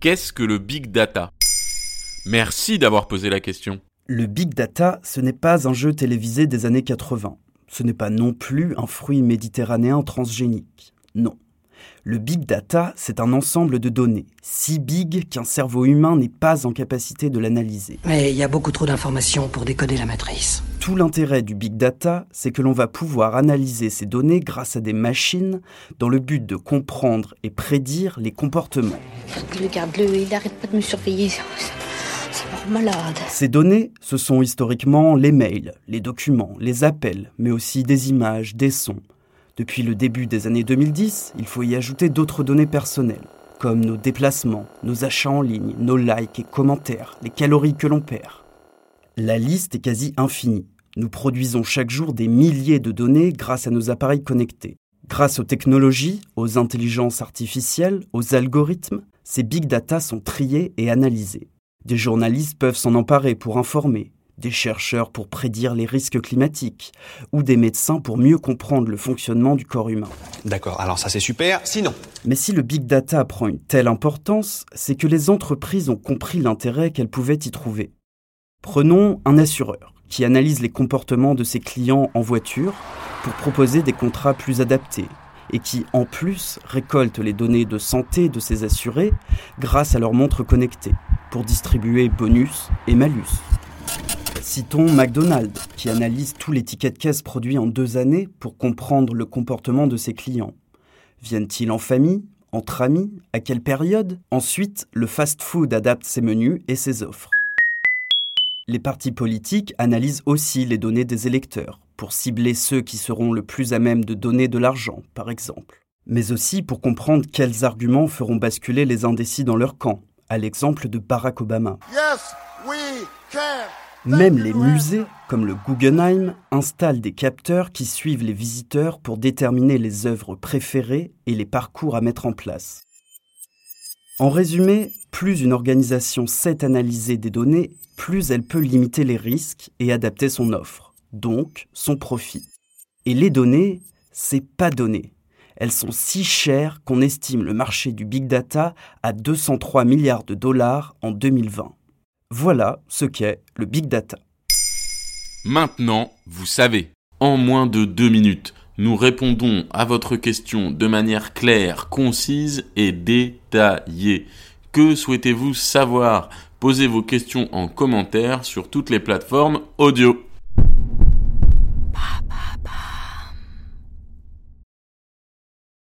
Qu'est-ce que le big data? Merci d'avoir posé la question. Le big data, ce n'est pas un jeu télévisé des années 80. Ce n'est pas non plus un fruit méditerranéen transgénique. Non. Le big data, c'est un ensemble de données, si big qu'un cerveau humain n'est pas en capacité de l'analyser. Mais il y a beaucoup trop d'informations pour décoder la matrice. Tout l'intérêt du big data, c'est que l'on va pouvoir analyser ces données grâce à des machines dans le but de comprendre et prédire les comportements. Regarde-le, il n'arrête pas de me surveiller. Malade. Ces données, ce sont historiquement les mails, les documents, les appels, mais aussi des images, des sons. Depuis le début des années 2010, il faut y ajouter d'autres données personnelles, comme nos déplacements, nos achats en ligne, nos likes et commentaires, les calories que l'on perd. La liste est quasi infinie. Nous produisons chaque jour des milliers de données grâce à nos appareils connectés. Grâce aux technologies, aux intelligences artificielles, aux algorithmes, ces big data sont triés et analysés. Des journalistes peuvent s'en emparer pour informer, des chercheurs pour prédire les risques climatiques, ou des médecins pour mieux comprendre le fonctionnement du corps humain. D'accord, alors ça c'est super, sinon Mais si le big data prend une telle importance, c'est que les entreprises ont compris l'intérêt qu'elles pouvaient y trouver. Prenons un assureur qui analyse les comportements de ses clients en voiture pour proposer des contrats plus adaptés et qui, en plus, récolte les données de santé de ses assurés grâce à leurs montres connectées pour distribuer bonus et malus. Citons McDonald's, qui analyse tout les tickets de caisse produits en deux années pour comprendre le comportement de ses clients. Viennent-ils en famille Entre amis À quelle période? Ensuite, le fast-food adapte ses menus et ses offres. Les partis politiques analysent aussi les données des électeurs, pour cibler ceux qui seront le plus à même de donner de l'argent, par exemple. Mais aussi pour comprendre quels arguments feront basculer les indécis dans leur camp, à l'exemple de Barack Obama. Même les musées, comme le Guggenheim, installent des capteurs qui suivent les visiteurs pour déterminer les œuvres préférées et les parcours à mettre en place. En résumé, plus une organisation sait analyser des données, plus elle peut limiter les risques et adapter son offre, donc son profit. Et les données, c'est pas donné. Elles sont si chères qu'on estime le marché du big data à 203 milliards de dollars en 2020. Voilà ce qu'est le big data. Maintenant, vous savez, en moins de deux minutes, nous répondons à votre question de manière claire, concise et détaillée. Que souhaitez-vous savoir? Posez vos questions en commentaire sur toutes les plateformes audio.